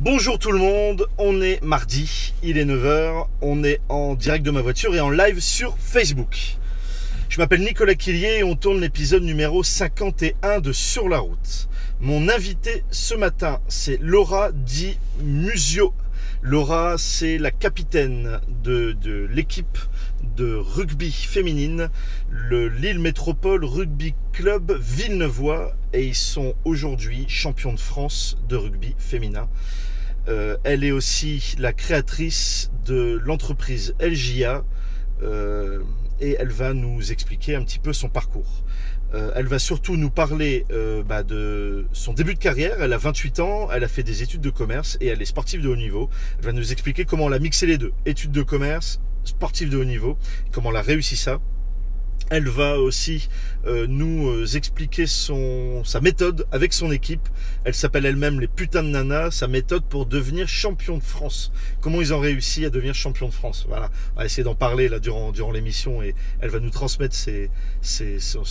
Bonjour tout le monde, on est mardi, il est 9h, on est en direct de ma voiture et en live sur Facebook. Je m'appelle Nicolas Quillier et on tourne l'épisode numéro 51 de Sur la route. Mon invité ce matin, c'est Laura Di Musio. Laura, c'est la capitaine de, l'équipe de rugby féminine, le Lille Métropole Rugby Club Villeneuvois, et ils sont aujourd'hui champions de France de rugby féminin. Euh, elle est aussi la créatrice de l'entreprise LJA euh, et elle va nous expliquer un petit peu son parcours. Euh, elle va surtout nous parler bah, de son début de carrière. Elle a 28 ans, elle a fait des études de commerce et elle est sportive de haut niveau. Elle va nous expliquer comment elle a mixé les deux, études de commerce, sportive de haut niveau, comment elle a réussi ça. Elle va aussi nous euh, expliquer son, sa méthode avec son équipe. Elle s'appelle elle-même les putains de nanas, sa méthode pour devenir champion de France. Comment ils ont réussi à devenir champion de France. Voilà, on va essayer d'en parler là durant, durant l'émission et elle va nous transmettre ses, ses, son,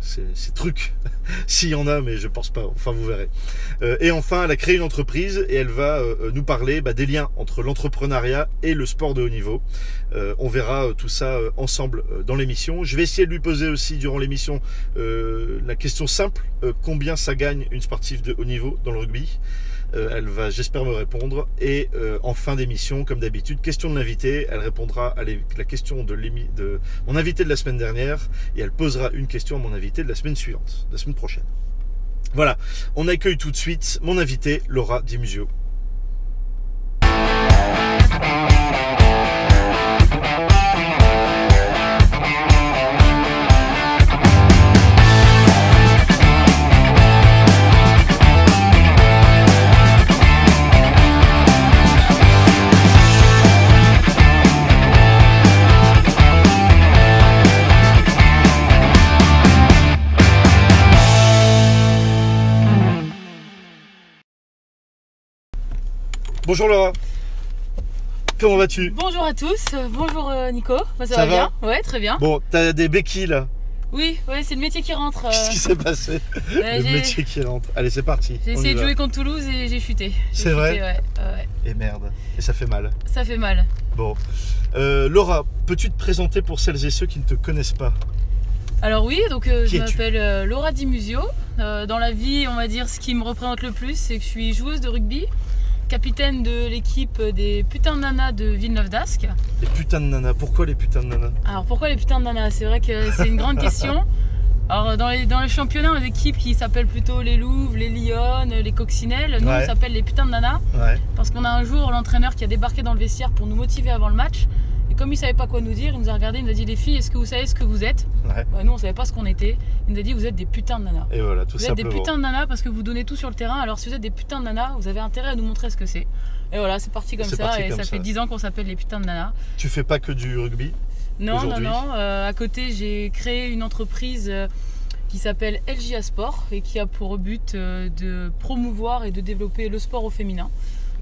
ses- ses trucs, s'il y en a, mais je pense pas. Enfin, vous verrez. Euh, et enfin, elle a créé une entreprise et elle va euh, nous parler bah, des liens entre l'entrepreneuriat et le sport de haut niveau. Euh, on verra euh, tout ça euh, ensemble euh, dans l'émission. Je vais essayer de lui poser aussi durant l'émission euh, la question simple euh, combien ça gagne une sportive de haut niveau dans le rugby Euh, Elle va, j'espère, me répondre. Et en fin d'émission, comme d'habitude, question de l'invité. Elle répondra à la question de, de mon invité de la semaine dernière et elle posera une question à mon invité de la semaine suivante, de la semaine prochaine. Voilà, on accueille tout de suite mon invité, Laura Dimusio. Bonjour Laura. Comment vas-tu? Bonjour à tous, bonjour euh, Nico, Bah, ça, Ça va, bien? Ouais, très bien. Bon, t'as des béquilles là? Oui, ouais, c'est le métier qui rentre. euh, Qu'est-ce qui s'est passé? Euh, Le métier qui rentre. Allez, c'est parti. j'ai essayé de jouer contre Toulouse et j'ai chuté. C'est vrai? ouais, ouais. Et merde. Et ça fait mal. Ça fait mal. Bon. Euh, Laura, peux-tu te présenter pour celles et ceux qui ne te connaissent pas? Alors oui, donc euh, je m'appelle Laura Dimusio. Dans la vie, on va dire, ce qui me représente le plus, c'est que je suis joueuse de rugby, capitaine de l'équipe des putains de nanas de Villeneuve d'Ascq. Les putains de nanas. Pourquoi les putains de nanas? Alors pourquoi les putains de nanas? C'est vrai que c'est une grande question. Alors dans les, dans les championnats, on a des équipes qui s'appellent plutôt les Louves, les Lyonnes, les Coccinelles. Nous, Ouais. on s'appelle les putains de nanas. Ouais. Parce qu'on a un jour l'entraîneur qui a débarqué dans le vestiaire pour nous motiver avant le match. Comme il savait pas quoi nous dire, il nous a regardé, il nous a dit les filles, est-ce que vous savez ce que vous êtes Ouais. bah, Nous on savait pas ce qu'on était. Il nous a dit vous êtes des putains de nanas. Et voilà, tout Vous êtes des putains de nanas parce que vous donnez tout sur le terrain. Alors si vous êtes des putains de nanas, vous avez intérêt à nous montrer ce que c'est. Et voilà, c'est parti comme ça. parti et comme ça, ça. fait 10 ans qu'on s'appelle les putains de nanas. Tu fais pas que du rugby Non, non, non. euh, à côté, j'ai créé une entreprise euh, qui s'appelle LJA Sport et qui a pour but euh, de promouvoir et de développer le sport au féminin.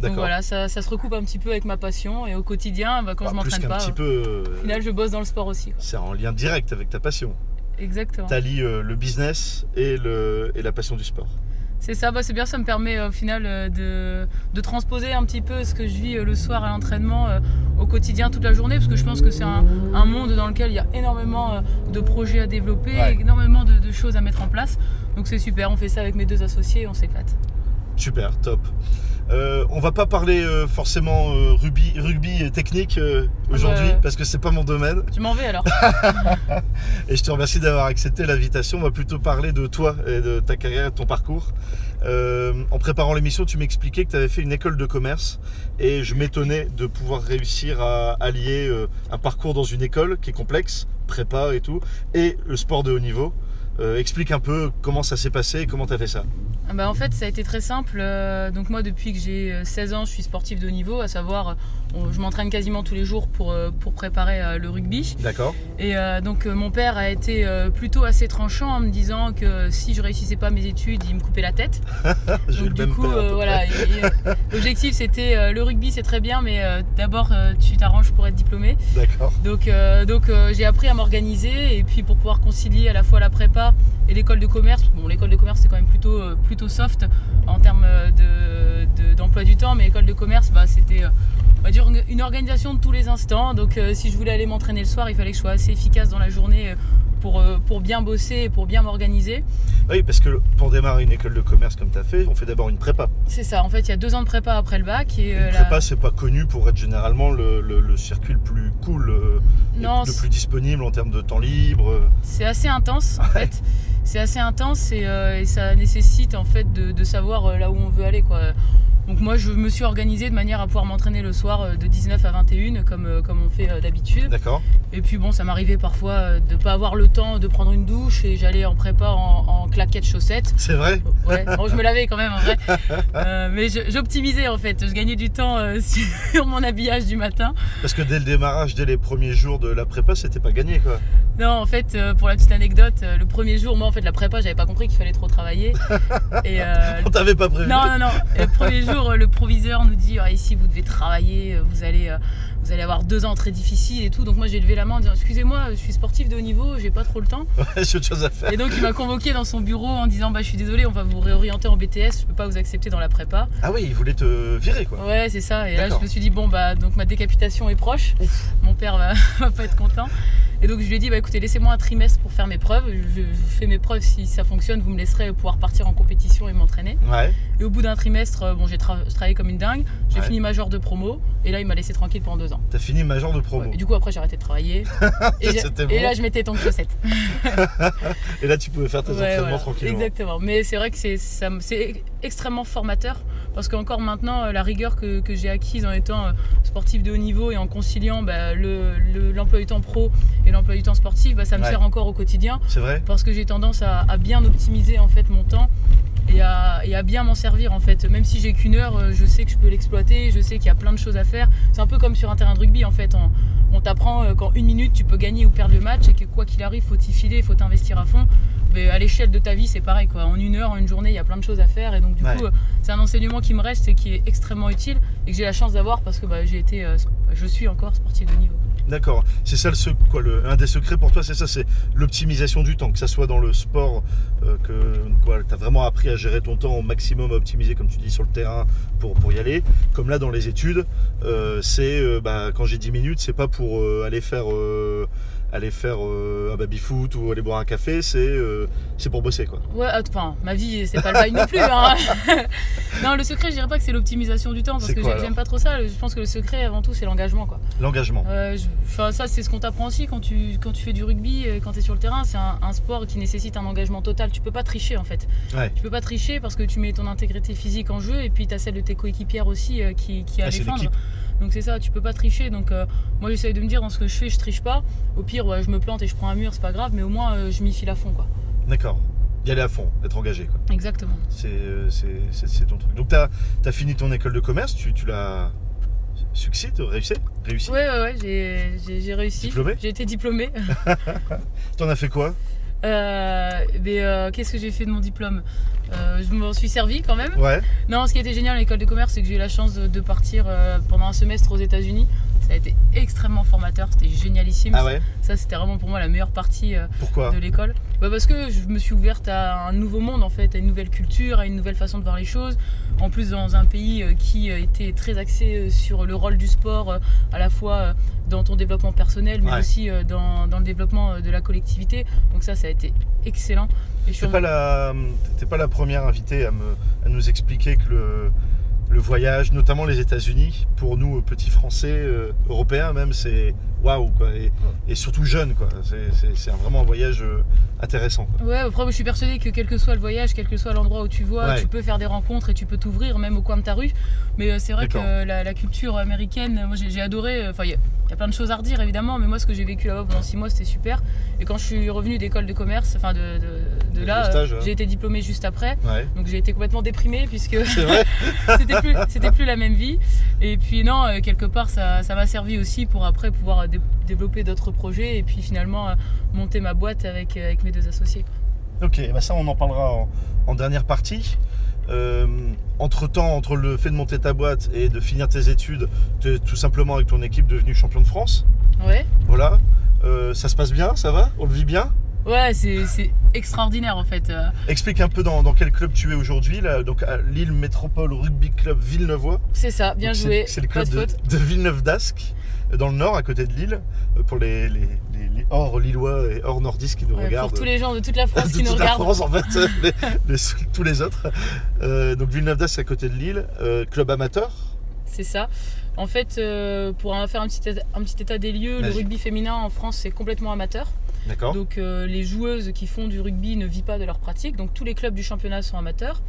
Donc voilà, ça, ça se recoupe un petit peu avec ma passion et au quotidien, bah, quand Bah, je m'entraîne pas, petit euh, peu. euh, au final, je bosse dans le sport aussi. C'est en lien direct avec ta passion. Exactement. T'allies euh, le business et, le, et la passion du sport. C'est ça, bah, c'est bien, ça me permet euh, au final de, de transposer un petit peu ce que je vis le soir à l'entraînement au quotidien toute la journée, parce que je pense que c'est un, un monde dans lequel il y a énormément de projets à développer, Ouais. énormément de, de choses à mettre en place. Donc c'est super, on fait ça avec mes deux associés et on s'éclate. Super, top. Euh, on va pas parler euh, forcément euh, rugby, rugby et technique aujourd'hui parce que c'est pas mon domaine. Je m'en vais alors. Et je te remercie d'avoir accepté l'invitation. On va plutôt parler de toi et de ta carrière et de ton parcours. En préparant l'émission, tu m'expliquais que tu avais fait une école de commerce et je m'étonnais de pouvoir réussir à allier un parcours dans une école qui est complexe, prépa et tout, et le sport de haut niveau. Euh, explique un peu comment ça s'est passé et comment tu as fait ça. Ah bah, en fait, ça a été très simple. Euh, Donc moi, depuis que j'ai euh, 16 ans, je suis sportif de haut niveau, à savoir, euh, je m'entraîne quasiment tous les jours pour, euh, pour préparer euh, le rugby. D'accord Et euh, donc mon père a été plutôt assez tranchant en me disant que si je réussissais pas mes études, il me coupait la tête. Donc du coup, voilà, l'objectif c'était le rugby c'est très bien, mais d'abord tu t'arranges pour être diplômé. D'accord. Donc, donc j'ai appris à m'organiser et puis pour pouvoir concilier à la fois la prépa et l'école de commerce. Bon, l'école de commerce c'est quand même plutôt, plutôt soft en termes de, de- d'emploi emploi du temps, mais école de commerce, bah, c'était va dire une organisation de tous les instants. Donc euh, si je voulais aller m'entraîner le soir, il fallait que je sois assez efficace dans la journée euh, pour, euh, pour bien bosser et pour bien m'organiser. Oui, parce que pour démarrer une école de commerce comme tu as fait, on fait d'abord une prépa. C'est ça, en fait, il y a deux ans de prépa après le bac. Et, euh, Une la- prépa, c'est pas connu pour être généralement le, le- le circuit le plus cool, Non, le plus disponible en termes de temps libre. C'est assez intense en fait. C'est assez intense et, euh, et ça nécessite en fait de, savoir euh, là où on veut aller quoi. Donc moi je me suis organisée de manière à pouvoir m'entraîner le soir euh, de 19 à 21 comme, comme on fait d'habitude. D'accord Et puis bon ça m'arrivait parfois euh, de pas avoir le temps de prendre une douche et j'allais en prépa en, en claquettes chaussettes. C'est vrai? Ouais, bon, je me lavais quand même en vrai. Euh, mais j'optimisais en fait. Je gagnais du temps euh, sur mon habillage du matin. Parce que dès le démarrage, dès les premiers jours de la prépa, c'était pas gagné quoi. Non, en fait, euh, pour la petite anecdote, le premier jour, moi, en fait, la prépa, j'avais pas compris qu'il fallait trop travailler. Et On t'avait pas prévu non, non, non. Le premier jour, le proviseur nous dit Ah, ici, vous devez travailler, vous allez, vous allez avoir deux ans très difficiles et tout. Donc moi, j'ai levé la main en disant Excusez-moi, je suis sportif de haut niveau, j'ai pas trop le temps. Ouais, J'ai autre chose à faire. Et donc, il m'a convoqué dans son bureau en disant Bah, je suis désolé, on va vous réorienter en BTS, je peux pas vous accepter dans la prépa. Ah oui, il voulait te virer quoi. Ouais, c'est ça. Et là, je me suis dit, bon, bah, donc ma décapitation est proche. Mon père va, va pas être content. Et donc, je lui ai dit, bah, écoutez, laissez-moi un trimestre pour faire mes preuves. Je, je fais mes preuves. Si ça fonctionne, vous me laisserez pouvoir partir en compétition et m'entraîner. Ouais. Et au bout d'un trimestre, euh, bon, j'ai tra- j'ai travaillé comme une dingue. J'ai Ouais. fini major de promo. Et là, il m'a laissé tranquille pendant deux ans. T'as fini major de promo. Ouais. Et du coup, après, j'ai arrêté de travailler. et, là, je mettais ton chaussette. Et là, tu pouvais faire tes Ouais, entraînements voilà. tranquillement. Exactement. Mais c'est vrai que c'est c'est extrêmement formateur parce qu'encore maintenant, euh, la rigueur que, que j'ai acquise en étant euh, sportif de haut niveau et en conciliant bah, le- le- l'emploi du temps pro et l'emploi du temps sportif, bah, ça me sert encore au quotidien C'est vrai parce que j'ai tendance à, à bien optimiser en fait mon temps. Et à, et à bien m'en servir en fait. Même si j'ai qu'une heure, euh, je sais que je peux l'exploiter, je sais qu'il y a plein de choses à faire. C'est un peu comme sur un terrain de rugby en fait. On, on t'apprend euh, qu'en une minute tu peux gagner ou perdre le match et que quoi qu'il arrive, faut t'y filer, faut t'investir à fond. Mais à l'échelle de ta vie, c'est pareil quoi. En une heure, en une journée, il y a plein de choses à faire et donc du Ouais. coup, euh, c'est un enseignement qui me reste et qui est extrêmement utile et que j'ai la chance d'avoir parce que bah, j'ai été, je suis encore sportif de niveau. D'accord. C'est ça le, sec- quoi, le- un des secrets pour toi, c'est ça, c'est l'optimisation du temps, que ça soit dans le sport, euh, que tu as vraiment appris à gérer ton temps au maximum, à optimiser comme tu dis sur le terrain pour, y aller. Comme là dans les études, euh, c'est euh, bah, quand j'ai 10 minutes, c'est pas pour aller faire aller faire euh, un baby foot ou aller boire un café, c'est euh, c'est pour bosser quoi. Ouais, att- enfin, ma vie, c'est pas le bail non plus. hein. non, le secret, je dirais pas que c'est l'optimisation du temps parce que j'aime pas trop ça. Je pense que le secret, avant tout, c'est l'engagement quoi. L'engagement. Euh, Enfin, ça, c'est ce qu'on t'apprend aussi quand tu, quand tu fais du rugby, quand tu es sur le terrain. C'est un, un sport qui nécessite un engagement total. Tu peux pas tricher en fait. Ouais. Tu peux pas tricher parce que tu mets ton intégrité physique en jeu et puis tu as celle de tes coéquipières aussi qui, qui a Ah, défendre. Donc c'est ça, tu peux pas tricher. Donc euh, moi j'essaye de me dire dans ce que je fais, je triche pas. Au pire, ouais, je me plante et je prends un mur, c'est pas grave, mais au moins euh, je m'y file à fond quoi. D'accord. Y aller à fond, être engagé quoi. Exactement. C'est euh, c'est- ton truc. Donc tu as, fini ton école de commerce, tu, tu l'as succès, réussi Réussi Ouais, ouais, ouais, j'ai- réussi. Diplômé J'ai été diplômée. T'en as fait quoi? Euh, mais euh, qu'est-ce que j'ai fait de mon diplôme Euh, Je m'en suis servi quand même. Ouais. Non, ce qui était génial à l'école de commerce, c'est que j'ai eu la chance de, de partir pendant un semestre aux États-Unis. Ça a été extrêmement formateur, c'était génialissime. Ah ouais Ça, c'était vraiment pour moi la meilleure partie euh, Pourquoi de l'école. Bah, parce que je me suis ouverte à un nouveau monde, en fait, à une nouvelle culture, à une nouvelle façon de voir les choses. En plus, dans un pays euh, qui euh, était très axé sur le rôle du sport, à la fois dans ton développement personnel, mais Ouais. aussi dans, dans le développement de la collectivité. Donc ça, ça a été excellent. Et je suis T'es pas, la, t'es pas la première invitée à, me, à nous expliquer que le, le voyage, notamment les États-Unis, pour nous, petits Français, euh, Européens même, c'est waouh quoi. Et, et surtout jeunes quoi. C'est, vraiment un voyage euh, intéressant. quoi. Ouais, après, je suis persuadée que quel que soit le voyage, quel que soit l'endroit où tu vois, Ouais. tu peux faire des rencontres et tu peux t'ouvrir même au coin de ta rue. Mais euh, c'est vrai que la, la culture américaine, moi j'ai adoré. Enfin, il y, a- il y a plein de choses à redire évidemment, mais moi ce que j'ai vécu là-bas pendant six mois, c'était super. Et quand je suis revenue d'école de commerce, enfin de, de, de De là, j'ai été diplômée juste après. Ouais. Donc j'ai été complètement déprimée puisque vrai c'était plus, c'était plus la même vie. Et puis non, euh, quelque part, ça ça m'a servi aussi pour après pouvoir euh, dé- développer d'autres projets et puis finalement euh, monter ma boîte avec, avec mes deux associés. quoi. Ok, bah ça on en parlera en, en dernière partie. entre temps, entre le fait de monter ta boîte et de finir tes études, tu es tout simplement avec ton équipe devenu champion de France. Ouais. Voilà. Euh, ça se passe bien, ça va? On le vit bien? Ouais, c'est c'est extraordinaire en fait. Explique un peu dans, dans quel club tu es aujourd'hui, là, donc à Lille Métropole Rugby Club Villeneuvois. C'est ça, bien Donc, joué. C'est le club de de, faute. de Villeneuve d'Ascq, dans le nord, à côté de Lille, pour les, les, les- les hors lillois et hors nordistes qui nous Ouais, regardent. pour tous les gens de toute la France de qui nous toute la regardent. France en fait, les- tous les autres. Euh, donc Villeneuve d'Ascq à côté de Lille, euh, club amateur. C'est ça. En fait, euh, pour faire un petit, état, un petit état des lieux, le rugby féminin en France c'est complètement amateur. Donc euh, les joueuses qui font du rugby ne vivent pas de leur pratique. Donc tous les clubs du championnat sont amateurs.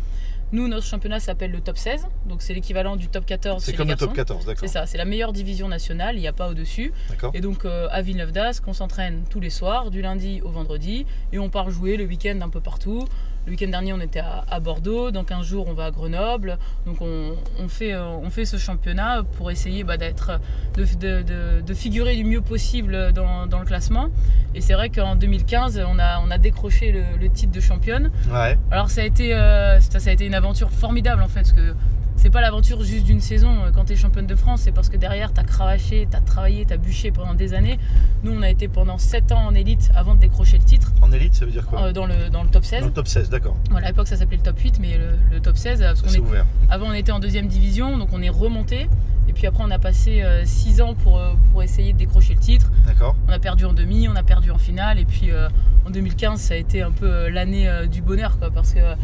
Nous, notre championnat s'appelle le top 16. Donc c'est l'équivalent du top 14 C'est comme les le top garçons. 14, d'accord. C'est ça, c'est la meilleure division nationale, il n'y a pas au-dessus. Et donc euh, à Villeneuve d'Ascq, on s'entraîne tous les soirs, du lundi au vendredi, et on part jouer le week-end un peu partout. Le week-end dernier, on était à, à Bordeaux, dans 15 jours, on va à Grenoble. Donc on, on fait, euh, on fait ce championnat pour essayer bah, d'être, de, de- de- de figurer du mieux possible dans, dans le classement. Et c'est vrai qu'en 2015, on a, on a décroché le, le titre de championne. Ouais. Alors ça a été, euh, ça, ça a été une aventure formidable en fait, parce que c'est pas l'aventure juste d'une saison euh, quand tu es championne de France, c'est parce que derrière tu as cravaché, tu as travaillé, tu as bûché pendant des années. Nous on a été pendant 7 ans en élite avant de décrocher le titre En élite, ça veut dire quoi euh, dans, le, dans le top 16. Dans le top 16, d'accord. À l'époque ça s'appelait le top 8, mais le, le top 16, parce Ça qu'on c'est est, ouvert. avant on était en deuxième division, donc on est remonté. Et puis après on a passé 6 ans pour, euh, pour essayer de décrocher le titre. D'accord. On a perdu en demi, on a perdu en finale, et puis euh, en 2015, ça a été un peu euh, l'année euh, du bonheur, quoi, parce que euh,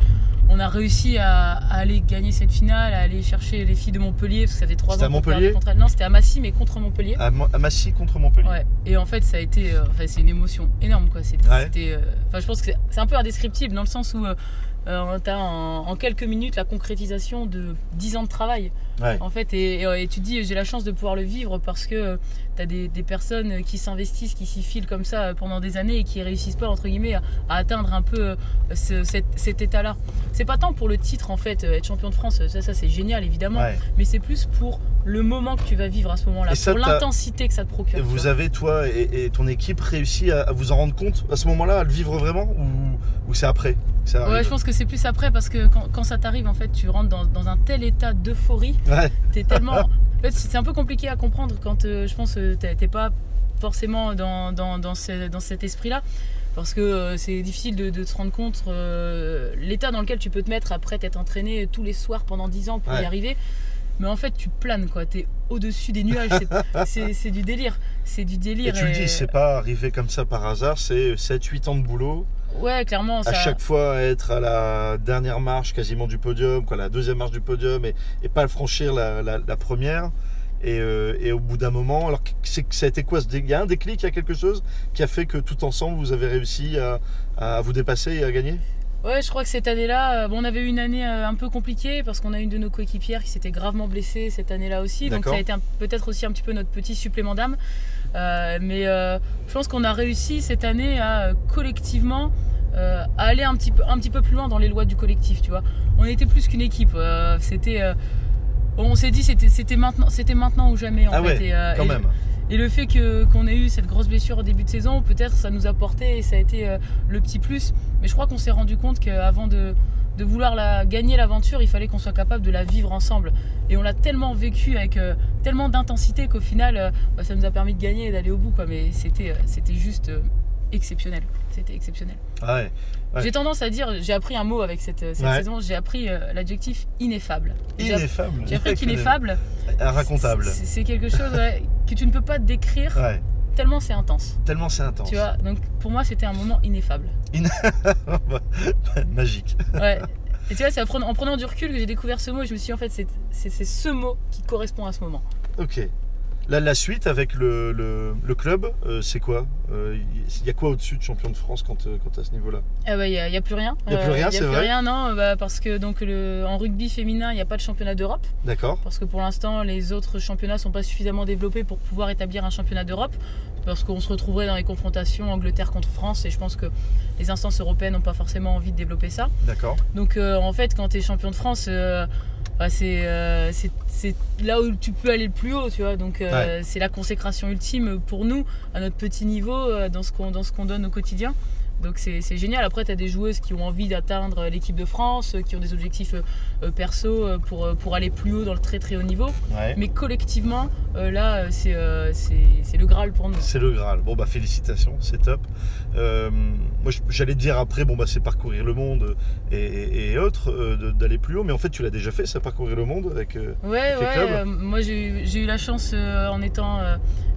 on a réussi à, à aller gagner cette finale, à aller chercher les filles de Montpellier, parce que ça faisait trois ans qu'on contre elles. Non, c'était à Massy, mais contre Montpellier. À, Mo- à Massy contre Montpellier. Ouais. Et en fait, ça a été, euh, enfin, c'est une émotion énorme, quoi. C'était, Ouais. euh, enfin, je pense que c'est, un peu indescriptible dans le sens où euh, euh, t'as en, en quelques minutes la concrétisation de 10 ans de travail. Ouais. En fait, et, tu te dis, j'ai la chance de pouvoir le vivre parce que tu as des, des personnes qui s'investissent, qui s'y filent comme ça euh, pendant des années et qui réussissent pas, entre guillemets, à, à atteindre un peu euh, ce- cet, cet état-là. C'est pas tant pour le titre, en fait, euh, être champion de France, ça, ça c'est génial, évidemment, Ouais. mais c'est plus pour le moment que tu vas vivre à ce moment-là, pour l'intensité que ça te procure. Et vous avez, toi et, et ton équipe, réussi à, à vous en rendre compte à ce moment-là, à le vivre vraiment Ou, ou c'est après ça Ouais, je pense que c'est plus après parce que quand, quand ça t'arrive, en fait, tu rentres dans, dans un tel état d'euphorie Ouais. T'es tellement. En fait, c'est un peu compliqué à comprendre quand euh, je pense que t'es t'es pas forcément dans, dans, dans, ce- dans cet esprit-là. Parce que euh, c'est difficile de, de se rendre compte euh, l'état dans lequel tu peux te mettre après t'être entraîné tous les soirs pendant 10 ans pour Ouais. y arriver. Mais en fait, tu planes quoi. T'es au-dessus des nuages. C'est- du délire. C'est du Et délire. tu le et- dis, c'est pas arrivé comme ça par hasard, c'est 7-8 ans de boulot, Ouais, clairement. Ça... à chaque fois être à la dernière marche quasiment du podium, quoi, la deuxième marche du podium, et, et pas franchir la, la- la première. Et, euh, et au bout d'un moment, alors que- c'est- ça a été quoi Il y a un déclic, il y a quelque chose qui a fait que tout ensemble vous avez réussi à, à vous dépasser et à gagner? Ouais, je crois que cette année-là, euh, bon, on avait eu une année euh, un peu compliquée parce qu'on a une de nos coéquipières qui s'était gravement blessée cette année-là aussi. Donc ça a été peut-être aussi un petit peu notre petit supplément d'âme. Euh, mais euh, je pense qu'on a réussi cette année à collectivement euh, à aller un petit, peu, un petit peu plus loin dans les lois du collectif, tu vois. On était plus qu'une équipe. c'était, on s'est dit c'était, c'était maintenant, c'était maintenant ou jamais en Ah fait. ouais, Et, Quand et- même. Et le fait que, qu'on ait eu cette grosse blessure au début de saison, peut-être ça nous a porté et ça a été euh, le petit plus. Mais je crois qu'on s'est rendu compte qu'avant de, de vouloir la, gagner l'aventure, il fallait qu'on soit capable de la vivre ensemble. Et on l'a tellement vécu avec euh, tellement d'intensité qu'au final, euh, bah, ça nous a permis de gagner et d'aller au bout. Mais c'était, c'était juste exceptionnel. C'était exceptionnel. Ah ouais. Ouais. J'ai tendance à dire, j'ai appris un mot avec cette, cette Ouais. saison, j'ai appris euh, l'adjectif ineffable. Ineffable. J'ai appris qu'ineffable, Inracontable. c'est c'est quelque chose que tu ne peux pas décrire tellement c'est intense. Tellement c'est intense. Tu vois, donc pour moi c'était un moment ineffable. Magique. Ouais. Et tu vois, c'est en prenant, en prenant du recul que j'ai découvert ce mot et je me suis dit en fait c'est ce mot qui correspond à ce moment. Ok. Là, la suite avec le, le, le club, euh, c'est quoi Il y a quoi au-dessus de champion de France quand, euh, quand à ce niveau-là? Bah il n'y a, y a plus rien. Y a plus rien, y a c'est plus vrai? rien, non, bah, parce que donc le, en rugby féminin il n'y a pas de championnat d'Europe. D'accord. Parce que pour l'instant les autres championnats sont pas suffisamment développés pour pouvoir établir un championnat d'Europe. Parce qu'on se retrouverait dans les confrontations Angleterre contre France et je pense que les instances européennes n'ont pas forcément envie de développer ça. D'accord. Donc euh, en fait, quand tu es champion de France, bah, c'est euh, c'est- c'est là où tu peux aller le plus haut, tu vois. Donc euh, c'est la consécration ultime pour nous, à notre petit niveau, euh, dans ce qu'on dans ce qu'on donne au quotidien. Donc c'est génial. Après, tu as des joueuses qui ont envie d'atteindre l'équipe de France, euh, qui ont des objectifs euh, euh, perso pour, pour aller plus haut dans le très très haut niveau. Ouais. Mais collectivement, là, c'est le Graal pour nous. C'est le Graal. Bon bah félicitations, c'est top. Euh, moi j'allais dire après, bon bah c'est parcourir le monde et, et- et autres, d'aller plus haut, mais en fait tu l'as déjà fait, ça parcourir le monde avec. Ouais, Avec ouais. euh, moi, j'ai eu- la chance, euh, en étant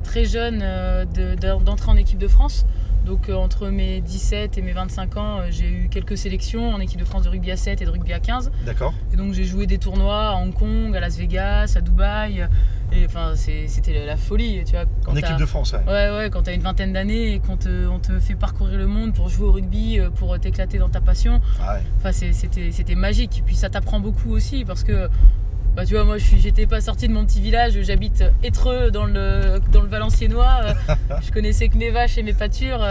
très jeune, de- d'en- d'entrer en équipe de France. Donc, euh, entre mes 17 et mes 25 ans, euh, j'ai eu quelques sélections en équipe de France de rugby à 7 et de rugby à 15. D'accord. Et donc, j'ai joué des tournois à Hong Kong, à Las Vegas, à Dubaï. Et enfin, c'était la, folie, tu vois. quand En équipe de France, ouais. Ouais, ouais, quand t'as une vingtaine d'années et qu'on te, on te fait parcourir le monde pour jouer au rugby, euh, pour t'éclater dans ta passion, Ah ouais. Enfin, c'est- c'était c'était magique. Puis ça t'apprend beaucoup aussi parce que, bah, tu vois, moi, j'étais pas sortie de mon petit village. J'habite Étreux dans le, dans le Valenciennois. Je connaissais que mes vaches et mes pâtures.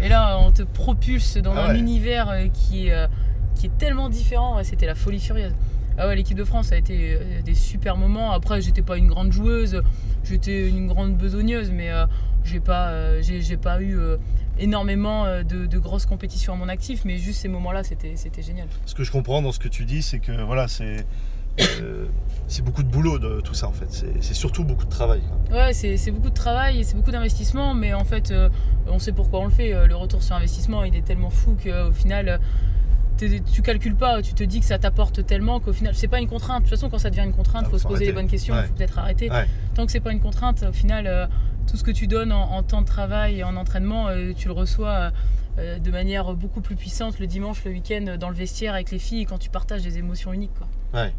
et là, on te propulse dans Ah un univers euh, qui est, euh, qui est tellement différent. C'était la folie furieuse. Ah ouais, l'équipe de France ça a été euh, des super moments. Après, j'étais pas une grande joueuse, j'étais une grande besogneuse, mais euh, j'ai pas, euh, j'ai j'ai pas eu euh, énormément de, de grosses compétitions à mon actif, mais juste ces moments-là, c'était c'était génial. Ce que je comprends dans ce que tu dis, c'est que voilà, c'est c'est beaucoup de boulot de tout ça en fait. C'est surtout beaucoup de travail. Ouais, c'est beaucoup de travail et c'est beaucoup d'investissement, mais en fait, euh, on sait pourquoi on le fait. Euh, Le retour sur investissement, il est tellement fou qu'au final, euh, tu calcules pas, tu te dis que ça t'apporte tellement qu'au final, c'est pas une contrainte. De toute façon, quand ça devient une contrainte, Ah, il faut se poser les bonnes questions, il Ouais. faut peut-être arrêter. Ouais. Tant que c'est pas une contrainte, au final, euh, tout ce que tu donnes en, en temps de travail et en entraînement, euh, tu le reçois. euh, euh, de manière beaucoup plus puissante le dimanche, le week-end, dans le vestiaire avec les filles, quand tu partages des émotions uniques. Quoi. Ouais.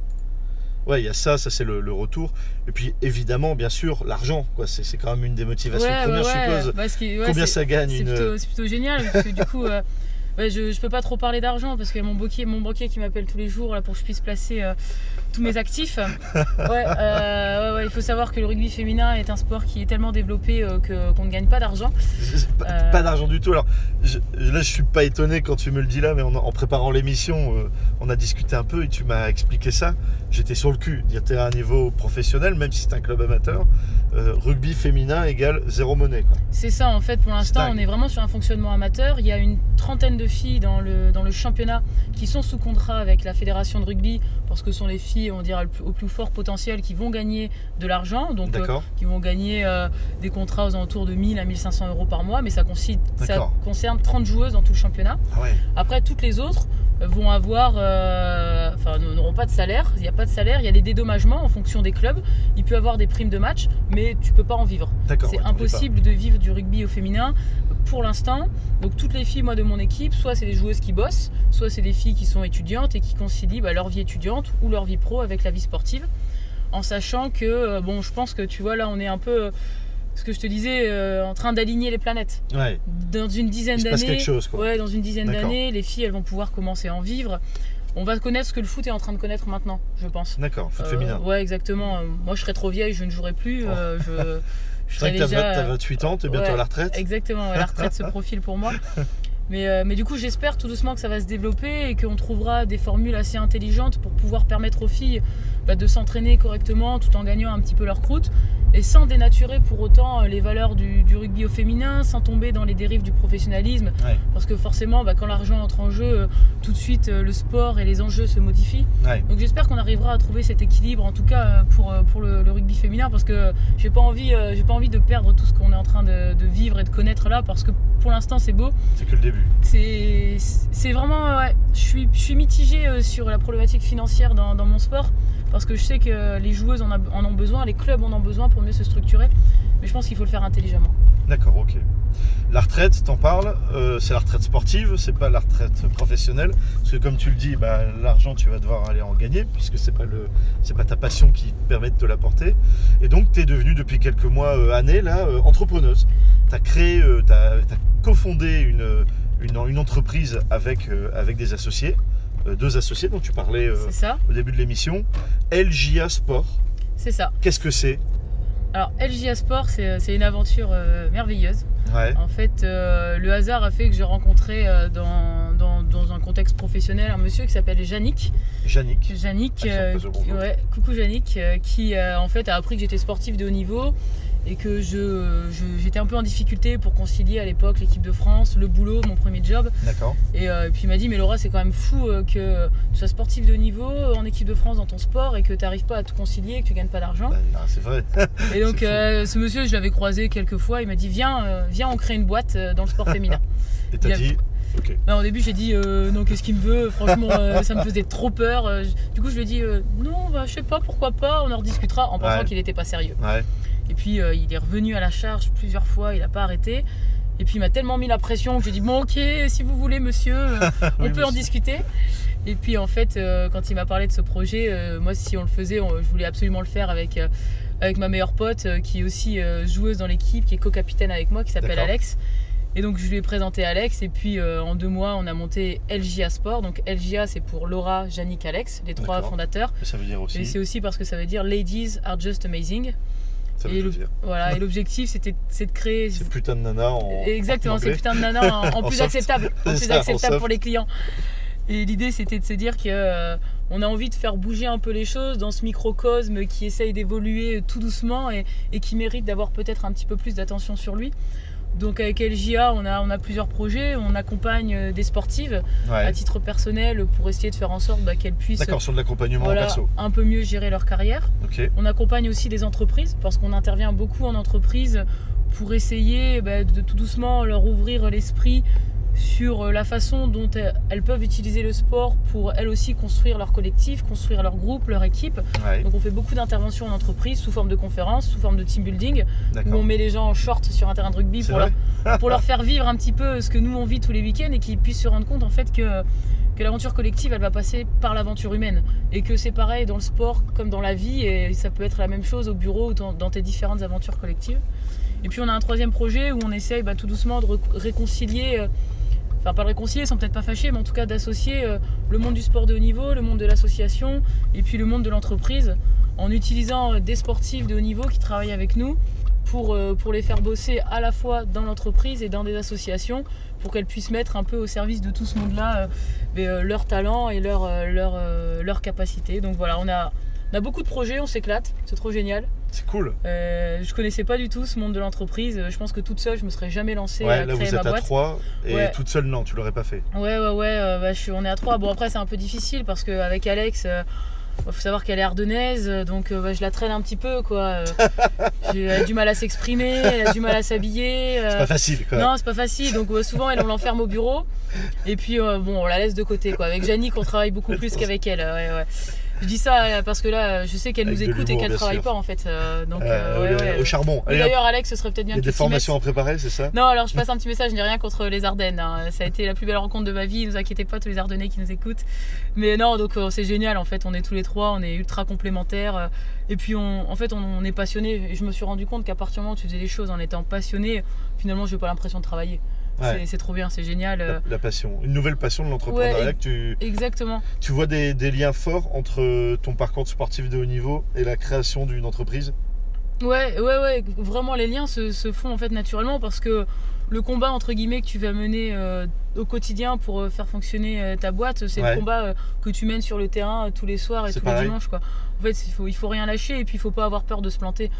Ouais, il y a ça, ça c'est le, le retour. Et puis évidemment, bien sûr, l'argent, quoi. C'est c'est quand même une des motivations premières, je suppose. Bah, ouais, Combien ça gagne C'est une. plutôt, c'est plutôt génial parce que du coup, euh, ouais, je, je peux pas trop parler d'argent parce mon banquier, mon banquier qui m'appelle tous les jours là, pour que je puisse placer euh, tous mes actifs. Ouais, euh, ouais, ouais, il faut savoir que le rugby féminin est un sport qui est tellement développé euh, que, qu'on ne gagne pas d'argent. Pas, Euh. pas d'argent du tout. Alors je- là, je suis pas étonné quand tu me le dis là, mais en, en préparant l'émission, on a discuté un peu et tu m'as expliqué ça. J'étais sur le cul. Dire t'es à un niveau professionnel, même si c'est un club amateur, rugby féminin égale zéro monnaie. Quoi. C'est ça en fait pour l'instant on est vraiment sur un fonctionnement amateur. Il y a une trentaine de filles dans le, dans le championnat qui sont sous contrat avec la fédération de rugby parce que ce sont les filles on dirait au plus fort potentiel qui vont gagner de l'argent. Donc euh, qui vont gagner euh, des contrats aux alentours de 1000 à 1500 euros par mois, mais ça, ça concerne 30 joueuses dans tout le championnat. Ah ouais. Après, toutes les autres vont avoir, euh, enfin, n'auront pas de salaire. Il n'y a pas de salaire, il y a des dédommagements en fonction des clubs. Il peut y avoir des primes de match, mais tu peux pas en vivre. C'est ouais, impossible de vivre du rugby au féminin pour l'instant. Donc toutes les filles moi de mon équipe, soit c'est des joueuses qui bossent, soit c'est des filles qui sont étudiantes et qui concilient bah, leur vie étudiante ou leur vie pro avec la vie sportive, en sachant que euh, bon, je pense que tu vois là on est un peu euh, ce que je te disais euh, en train d'aligner les planètes. Ouais. Dans une dizaine d'années, ouais, dans une dizaine d'années, les filles elles vont pouvoir commencer à en vivre. On va connaître ce que le foot est en train de connaître maintenant, je pense. D'accord. Foot Euh, féminin. Ouais, exactement. Moi, je serais trop vieille, je ne jouerais plus. euh, je, je vrai que t'as déjà. t'as 28 ans, t'es bientôt ouais, à la retraite. Exactement, ouais, la retraite se profile pour moi. Mais, euh, mais du coup, j'espère tout doucement que ça va se développer et qu'on trouvera des formules assez intelligentes pour pouvoir permettre aux filles bah, de s'entraîner correctement tout en gagnant un petit peu leur croûte et sans dénaturer pour autant euh, les valeurs du, du rugby au féminin, sans tomber dans les dérives du professionnalisme. Ouais. Parce que forcément, bah, quand l'argent entre en jeu, euh, tout de suite, euh, le sport et les enjeux se modifient. Ouais. Donc j'espère qu'on arrivera à trouver cet équilibre, en tout cas pour, pour le, le rugby féminin, parce que j'ai pas envie, j'ai pas envie de perdre tout ce qu'on est en train de, de vivre et de connaître là, parce que pour l'instant c'est beau. C'est que le début. C'est, c'est vraiment, ouais, je suis, je suis mitigée sur la problématique financière dans, dans mon sport, parce que je sais que les joueuses en, ont besoin, les clubs en ont besoin pour mieux se structurer, mais je pense qu'il faut le faire intelligemment. D'accord, ok. La retraite, t'en parles, euh, c'est la retraite sportive, c'est pas la retraite professionnelle. Parce que comme tu le dis, bah, l'argent tu vas devoir aller en gagner, puisque c'est pas pas ta passion qui te permet de te l'apporter. Et donc tu es devenue depuis quelques mois, euh, années là, euh, entrepreneuse. Tu as créé, euh, tu as, cofondé une, entreprise avec, des associés, deux associés dont tu parlais euh, ça, au début de l'émission. LJA Sport, c'est ça. qu'est-ce que c'est? Alors LJA Sport, c'est, c'est une aventure euh, merveilleuse. Ouais, En fait, euh, le hasard a fait que j'ai rencontré euh, dans, dans, dans un contexte professionnel un monsieur qui s'appelle Yannick. Yannick. Yannick, euh, ouais, coucou Yannick, euh, qui euh, en fait a appris que j'étais sportif de haut niveau et que je, je- j'étais un peu en difficulté pour concilier à l'époque l'équipe de France, le boulot, mon premier job. D'accord. Et, euh, et puis il m'a dit mais Laura c'est quand même fou euh, que tu sois sportif de niveau euh, en équipe de France dans ton sport et que tu n'arrives pas à tout concilier, que tu gagnes pas d'argent. Bah, ah, c'est vrai. Et donc euh, ce monsieur je l'avais croisé quelques fois, il m'a dit viens, euh, viens on crée une boîte euh, dans le sport féminin. Et t'as dit, ok. Ben, au début j'ai dit euh, non qu'est-ce qu'il me veut, franchement euh, ça me faisait trop peur. Euh, du coup je lui ai dit euh, non bah, je sais pas pourquoi pas, on en rediscutera en pensant Ouais. qu'il n'était pas sérieux. Ouais. Et puis euh, il est revenu à la charge plusieurs fois, il n'a pas arrêté. Et puis il m'a tellement mis la pression que j'ai dit bon ok si vous voulez monsieur, euh, on Oui, peut en discuter. Et puis en fait euh, quand il m'a parlé de ce projet, moi si on le faisait, on- je voulais absolument le faire avec, avec ma meilleure pote qui est aussi joueuse dans l'équipe, qui est co-capitaine avec moi, qui s'appelle. Alex. Et donc je lui ai présenté Alex et puis euh, en deux mois on a monté LJA Sport. Donc LJA c'est pour Laura, Yannick, Alex, les trois fondateurs. Ça veut dire Et aussi. c'est aussi parce que ça veut dire Ladies are just amazing. Ça et dire. Voilà, et l'objectif c'était c'est de créer C'est putain de nana en. Exactement, en c'est anglais. putain de nana en, en En plus soft. acceptable, en plus ça, acceptable pour les clients. Et l'idée c'était de se dire que euh, on a envie de faire bouger un peu les choses dans ce microcosme qui essaye d'évoluer tout doucement et, et qui mérite d'avoir peut-être un petit peu plus d'attention sur lui. Donc avec LJA, on a, on a plusieurs projets, on accompagne euh, des sportives à titre personnel pour essayer de faire en sorte bah, qu'elles puissent D'accord, sur de l'accompagnement voilà, perso. un peu mieux gérer leur carrière. On accompagne aussi des entreprises parce qu'on intervient beaucoup en entreprise pour essayer bah, de tout doucement leur ouvrir l'esprit sur euh, la façon dont elles- peuvent utiliser le sport pour elles aussi construire leur collectif, construire leur groupe, leur équipe. Ouais. Donc on fait beaucoup d'interventions en entreprise sous forme de conférences, sous forme de team building, où on met les gens en short sur un terrain de rugby pour leur, vrai pour leur faire vivre un petit peu ce que nous on vit tous les week-ends et qu'ils puissent se rendre compte en fait que, que l'aventure collective elle va passer par l'aventure humaine et que c'est pareil dans le sport comme dans la vie et ça peut être la même chose au bureau ou dans, dans tes différentes aventures collectives. Et puis on a un troisième projet où on essaye bah, tout doucement de ré- réconcilier, euh, enfin pas de réconcilier sans peut-être pas fâcher, mais en tout cas d'associer euh, le monde du sport de haut niveau, le monde de l'association et puis le monde de l'entreprise en utilisant euh, des sportifs de haut niveau qui travaillent avec nous pour, euh, pour les faire bosser à la fois dans l'entreprise et dans des associations pour qu'elles puissent mettre un peu au service de tout ce monde-là euh, mais, euh, leur talent et leur, euh, leur, euh, leur capacité. Donc voilà, on a, on a beaucoup de projets, on s'éclate, c'est trop génial. C'est cool. Euh, je connaissais pas du tout ce monde de l'entreprise. Euh, Je pense que toute seule, je me serais jamais lancée Ouais, à là créer vous ma êtes à boîte. trois et Ouais. toute seule, non, tu l'aurais pas fait. Ouais, ouais, ouais, euh, bah, je suis, on est à trois. Bon, après, c'est un peu difficile parce qu'avec Alex, il faut savoir qu'elle est ardennaise, euh, donc euh, bah, je la traîne un petit peu, quoi. Euh, elle a du mal à s'exprimer, elle a du mal à s'habiller. euh, C'est pas facile, quoi. non, c'est pas facile. Donc euh, souvent, elle, on l'enferme au bureau. Et puis, euh, bon, on la laisse de côté, quoi. Avec Jannick, on travaille beaucoup plus qu'avec elle. euh, ouais, ouais. Je dis ça euh, parce que là, je sais qu'elle nous écoute et qu'elle travaille sûr. pas, en fait. euh, donc, Euh, ouais, au- ouais. Au charbon. D'ailleurs, Alex, ce serait peut-être bien Il y a des formations à préparer, c'est ça? Non, alors je passe un petit message, je n'ai rien contre les Ardennes. hein. Ça a été la plus belle rencontre de ma vie, ne vous inquiétez pas, tous les Ardennais qui nous écoutent. Mais non, donc c'est génial, en fait, on est tous les trois, on est ultra complémentaires. Et puis, on, en fait, on, on est passionnés. Et je me suis rendu compte qu'à partir du moment où tu faisais les choses en étant passionné, finalement, je n'ai pas l'impression de travailler. Ouais. C'est- trop bien, c'est génial. euh, La, la passion. Une nouvelle passion de l'entrepreneuriat Ouais, que tu, Exactement. tu vois des, des liens forts entre ton parcours de sportif de haut niveau et la création d'une entreprise? Ouais, ouais, ouais, vraiment les liens se, se font en fait naturellement parce que le combat entre guillemets que tu vas mener euh, au quotidien pour euh, faire fonctionner euh, ta boîte, c'est Ouais. le combat que tu mènes sur le terrain tous les soirs et tous pareil. les dimanches quoi. En fait, il faut, il faut rien lâcher et puis il faut pas avoir peur de se planter.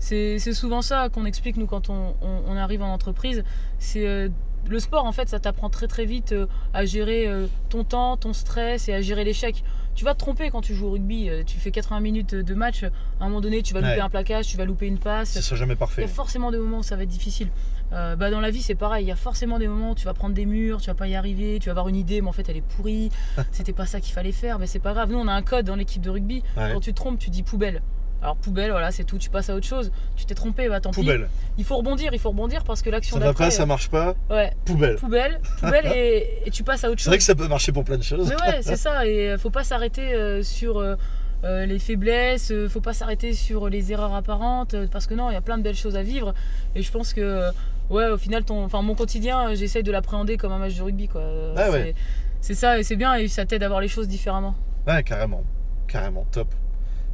C'est souvent ça qu'on explique nous quand on, on- on arrive en entreprise. C'est euh, le sport en fait, ça t'apprend très très vite euh, à gérer euh, ton temps, ton stress et à gérer l'échec. Tu vas te tromper quand tu joues au rugby. Tu fais 80 minutes de match. À un moment donné, tu vas louper Ouais. un plaquage, tu vas louper une passe. Ce sera jamais Il y parfait. a forcément des moments où ça va être difficile. Euh, bah dans la vie, c'est pareil. Il y a forcément des moments où tu vas prendre des murs, tu vas pas y arriver, tu vas avoir une idée, mais en fait, elle est pourrie. C'était pas ça qu'il fallait faire, mais c'est pas grave. Nous, on a un code dans l'équipe de rugby. Ouais. Quand tu te trompes, tu dis poubelle. Alors poubelle, voilà, c'est tout. Tu passes à autre chose. Tu t'es trompé, bah tant pis. Poubelle. Il faut rebondir, il faut rebondir parce que l'action Ça va d'après. pas, ça marche pas. euh, Ouais, Poubelle. poubelle, poubelle et, et tu passes à autre C'est chose. vrai que ça peut marcher pour plein de choses. Mais ouais, c'est ça. Et euh, faut pas s'arrêter euh, sur euh, les faiblesses, faut pas s'arrêter sur les erreurs apparentes, parce que non, il y a plein de belles choses à vivre. Et je pense que, ouais, au final, ton, enfin, mon quotidien, j'essaye de l'appréhender comme un match de rugby, quoi. Ah c'est, ouais. c'est ça, et c'est bien, et ça t'aide à voir les choses différemment. Ouais, carrément. Carrément, top.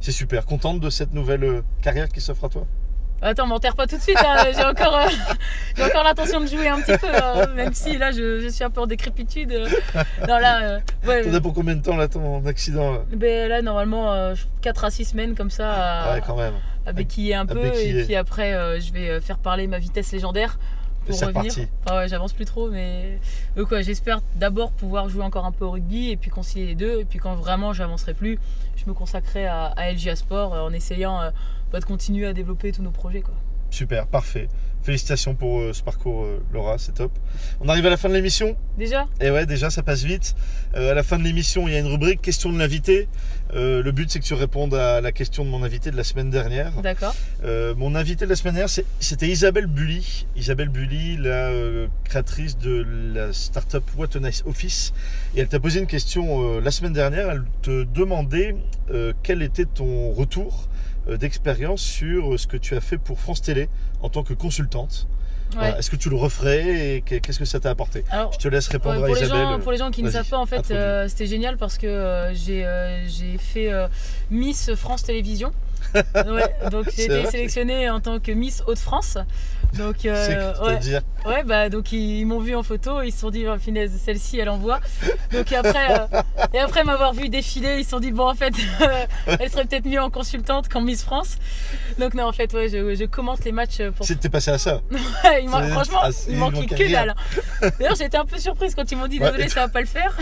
C'est super. Contente de cette nouvelle euh, carrière qui s'offre à toi? Attends, m'enterre pas tout de suite. hein. J'ai encore, euh, j'ai encore l'intention de jouer un petit peu, euh, même si là, je, je suis un peu en décrépitude. euh. Non, là, euh, ouais. T'en as pour combien de temps là ton accident là? Ben, là, normalement, 4 à 6 semaines comme ça à, Ouais, quand même. à béquiller un à peu. béquiller. Et puis après, euh, je vais euh, faire parler ma vitesse légendaire pour revenir. Ah ouais, j'avance plus trop, mais donc ouais, j'espère d'abord pouvoir jouer encore un peu au rugby et puis concilier les deux. Et puis quand vraiment j'avancerai plus, je me consacrerai à, à LGA Sport euh, en essayant euh, bah, de continuer à développer tous nos projets. Quoi. Super, parfait. Félicitations pour euh, ce parcours, euh, Laura, c'est top. On arrive à la fin de l'émission. Déjà Et ouais, déjà, ça passe vite. Euh, à la fin de l'émission, il y a une rubrique question de l'invité. Le but, c'est que tu répondes à la question de mon invité de la semaine dernière. D'accord. Mon invité de la semaine dernière, c'était Isabelle Bully. Isabelle Bully, la créatrice de la startup What a Nice Office. Et elle t'a posé une question la semaine dernière. Elle te demandait quel était ton retour d'expérience sur euh, ce que tu as fait pour France Télé en tant que consultante. Ouais. Voilà. Est-ce que tu le referais et que- qu'est-ce que ça t'a apporté? Alors, Je te laisse répondre Ouais, à pour, les Isabelle. gens, pour les gens qui ne savent pas, en fait, euh, c'était génial parce que euh, j'ai euh, fait euh, Miss France Télévisions. Ouais, donc j'ai été sélectionnée en tant que Miss Hauts-de-France. Donc, euh, ouais, dire ouais, bah donc ils, ils m'ont vu en photo, ils se sont dit, oh, finesse, celle-ci, elle envoie. Donc et après, euh, et après m'avoir vu défiler, ils se sont dit, bon, en fait, elle serait peut-être mieux en consultante qu'en Miss France. Donc non, en fait, ouais, je, je commente les matchs pour. C'était passé à ça. il man- c'est- franchement, il il manquait que dalle. D'ailleurs, j'ai été un peu surprise quand ils m'ont dit Ouais. désolé, ça va pas le faire.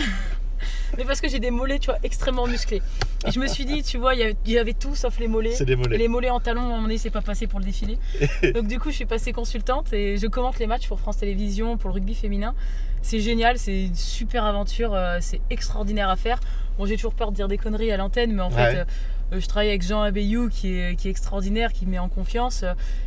Mais parce que j'ai des mollets, tu vois, extrêmement musclés. Et je me suis dit, tu vois, il y avait- tout sauf les mollets. C'est des Et mollets. les mollets en talons, à un moment donné, c'est pas passé pour le défilé. Donc du coup, je suis passée consultante et je commente les matchs pour France Télévisions, pour le rugby féminin. C'est génial, c'est une super aventure, euh, c'est extraordinaire à faire. Bon, j'ai toujours peur de dire des conneries à l'antenne, mais en Ouais. fait, euh, je travaille avec Jean Abeyou qui est, qui est extraordinaire, qui me met en confiance.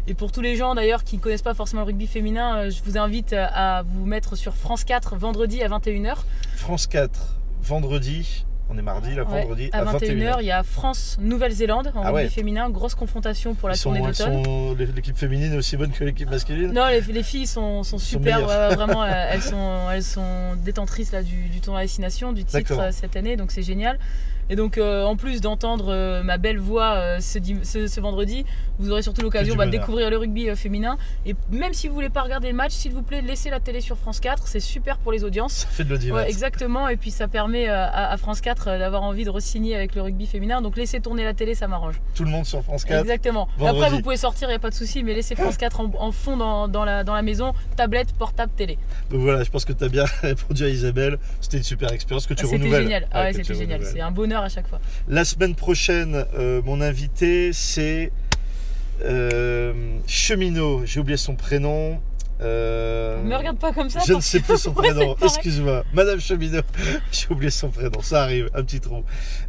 Et pour tous les gens d'ailleurs qui ne connaissent pas forcément le rugby féminin, euh, je vous invite à vous mettre sur France 4 vendredi à 21h. France 4, vendredi. On est mardi, là, Ouais, vendredi, à 21h, 21h. il y a France-Nouvelle-Zélande en Ah rugby ouais. féminin, grosse confrontation pour la Ils tournée d'automne. L'équipe féminine est aussi bonne que l'équipe masculine Non, les, les filles sont, sont super, ouais, vraiment, elles sont, elles sont détentrices là, du, du tournoi Destination, du titre euh, cette année, donc c'est génial. Et donc, euh, en plus d'entendre euh, ma belle voix euh, ce, dim- ce- ce vendredi, vous aurez surtout l'occasion bah, de découvrir le rugby féminin. Et même si vous voulez pas regarder le match, s'il vous plaît, laissez la télé sur France 4, c'est super pour les audiences. Ça fait de. Ouais, exactement, et puis ça permet à, à France 4 euh, d'avoir envie de re-signer avec le rugby féminin. Donc laissez tourner la télé, ça m'arrange. Tout le monde sur France 4. Exactement. vendredi. Après, vous pouvez sortir, il n'y a pas de souci, mais laissez France 4 en, en fond dans, dans la, dans la maison, tablette, portable, télé. Donc voilà, je pense que tu as bien répondu à Isabelle. C'était une super expérience que tu Ah, C'était renouvelles. génial. Ah ouais, c'était génial. C'est un bonheur à chaque fois. La semaine prochaine, euh, mon invité, c'est euh, Cheminot. J'ai oublié son prénom. Euh, Ne me regarde pas comme ça. Je ne sais plus son prénom. Excuse-moi. Madame Cheminot. J'ai oublié son prénom. Ça arrive. Un petit trou.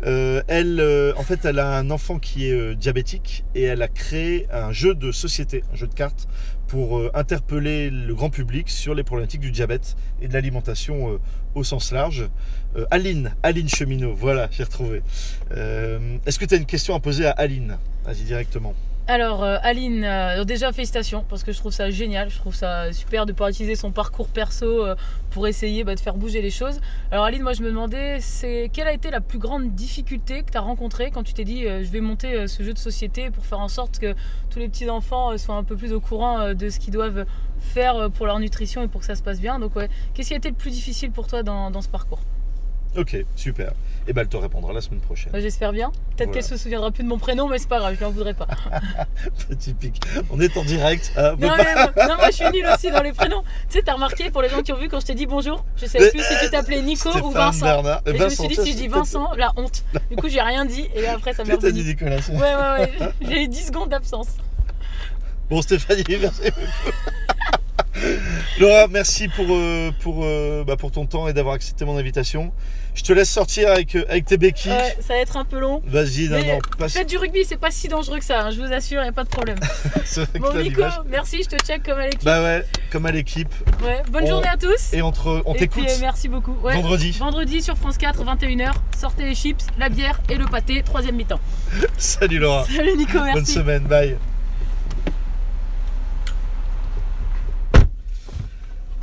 Euh, elle, euh, en fait, elle a un enfant qui est diabétique et elle a créé un jeu de société, un jeu de cartes pour interpeller le grand public sur les problématiques du diabète et de l'alimentation au sens large. Euh, Aline, Aline Cheminot. Voilà, j'ai retrouvé. Euh, Est-ce que tu as une question à poser à Aline? Vas-y directement. Alors, euh, Aline, euh, déjà félicitations parce que je trouve ça génial. Je trouve ça super de pouvoir utiliser son parcours perso euh, pour essayer bah, de faire bouger les choses. Alors, Aline, moi je me demandais, c'est quelle a été la plus grande difficulté que tu as rencontrée quand tu t'es dit je vais monter ce jeu de société pour faire en sorte que tous les petits enfants soient un peu plus au courant de ce qu'ils doivent faire pour leur nutrition et pour que ça se passe bien. Donc, qu'est-ce qui a été le plus difficile pour toi dans, dans ce parcours? Ok, super. Et ben elle te répondra la semaine prochaine. J'espère bien. Peut-être Voilà. qu'elle se souviendra plus de mon prénom, mais c'est pas grave, je n'en voudrais pas. Typique. On est en direct. hein, Non, mais moi, non, moi je suis nulle aussi dans les prénoms. Tu sais, t'as remarqué pour les gens qui ont vu quand je t'ai dit bonjour, je savais plus si tu t'appelais Nico Stéphane ou Vincent. Bernard. Et je me suis dit, si je dis Vincent, la honte. Du coup, j'ai rien dit et après, ça T'as dit. Nicolas. Ouais, ouais, ouais. J'ai eu 10 secondes d'absence. Bon Stéphanie, merci beaucoup. Laura, merci pour, euh, pour, euh, bah, pour ton temps et d'avoir accepté mon invitation. Je te laisse sortir avec, euh, avec tes béquilles. Ouais, ça va être un peu long. Vas-y, non, non, passe. Faites du rugby, c'est pas si dangereux que ça, hein, je vous assure, y a pas de problème. Bon, Nico, merci, je te check comme à l'équipe. Bah ouais, comme à l'équipe. Ouais, bonne on- journée à tous. Et on t'écoute euh, merci beaucoup. Ouais. vendredi. Vendredi sur France 4, 21h, sortez les chips, la bière et le pâté, troisième mi-temps. Salut Laura. Salut Nico, Bonne merci. semaine, bye.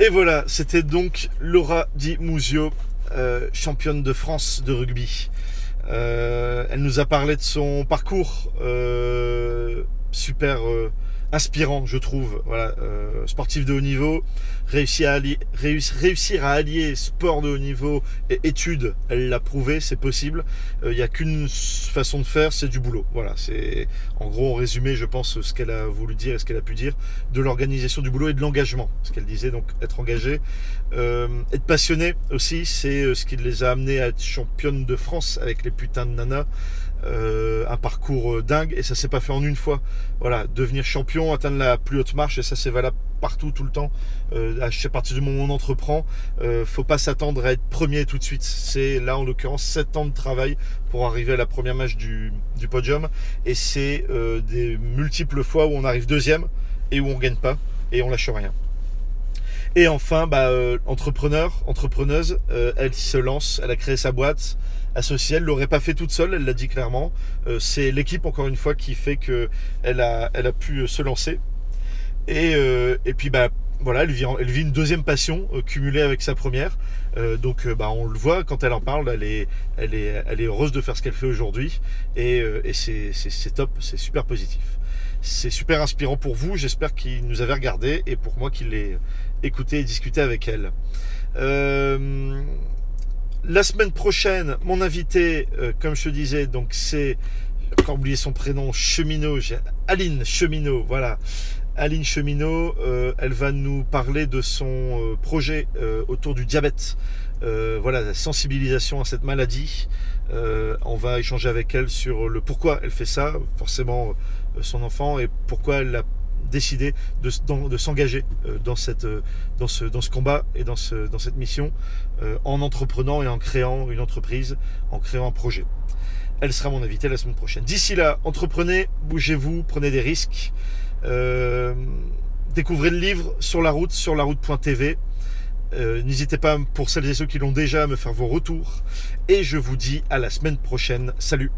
Et voilà, c'était donc Laura Di Muzio, euh, championne de France de rugby. Euh, elle nous a parlé de son parcours euh, super inspirant, je trouve. Voilà, euh, sportif de haut niveau, réussir à, allier, réussir à allier sport de haut niveau et études, elle l'a prouvé, c'est possible. Il n'y a qu'une façon de faire, c'est du boulot. Voilà, c'est en gros, en résumé, je pense, ce qu'elle a voulu dire et ce qu'elle a pu dire de l'organisation du boulot et de l'engagement. Ce qu'elle disait, donc être engagé, être passionné aussi, c'est ce qui les a amenés à être championnes de France avec les putains de nanas. Euh, un parcours euh, dingue et ça s'est pas fait en une fois. Voilà, devenir champion, atteindre la plus haute marche et ça c'est valable partout tout le temps. Euh, à partir du moment où on entreprend, faut pas s'attendre à être premier tout de suite. C'est là en l'occurrence 7 ans de travail pour arriver à la première match du, du podium et c'est des multiples fois où on arrive deuxième et où on gagne pas et on lâche rien. Et enfin, bah, entrepreneur, entrepreneuse, elle se lance, elle a créé sa boîte, associée. Elle l'aurait pas fait toute seule, elle l'a dit clairement. Euh, c'est l'équipe encore une fois qui fait que elle a, elle a pu euh, se lancer. Et, euh, et puis bah voilà, elle vit, elle vit une deuxième passion cumulée avec sa première. donc bah, on le voit quand elle en parle, elle est, elle est, elle est heureuse de faire ce qu'elle fait aujourd'hui. Et, et c'est top, c'est super positif. C'est super inspirant pour vous. J'espère qu'il nous avait regardé et pour moi qu'il l'ait écouté et discuté avec elle. La semaine prochaine, mon invité, euh, comme je te disais, donc c'est, encore oublié son prénom, Cheminot, Aline Cheminot, voilà. Aline Cheminot, euh, elle va nous parler de son euh, projet autour du diabète, voilà, la sensibilisation à cette maladie. on va échanger avec elle sur le pourquoi elle fait ça, forcément son enfant, et pourquoi elle a décidé de, s'engager euh, euh, dans, ce, combat et dans cette mission euh, en entreprenant et en créant une entreprise, en créant un projet. Elle sera mon invitée la semaine prochaine. D'ici là, entreprenez, bougez-vous, prenez des risques. découvrez le livre sur la route, sur la route.tv. N'hésitez pas, pour celles et ceux qui l'ont déjà, à me faire vos retours. Et je vous dis à la semaine prochaine. Salut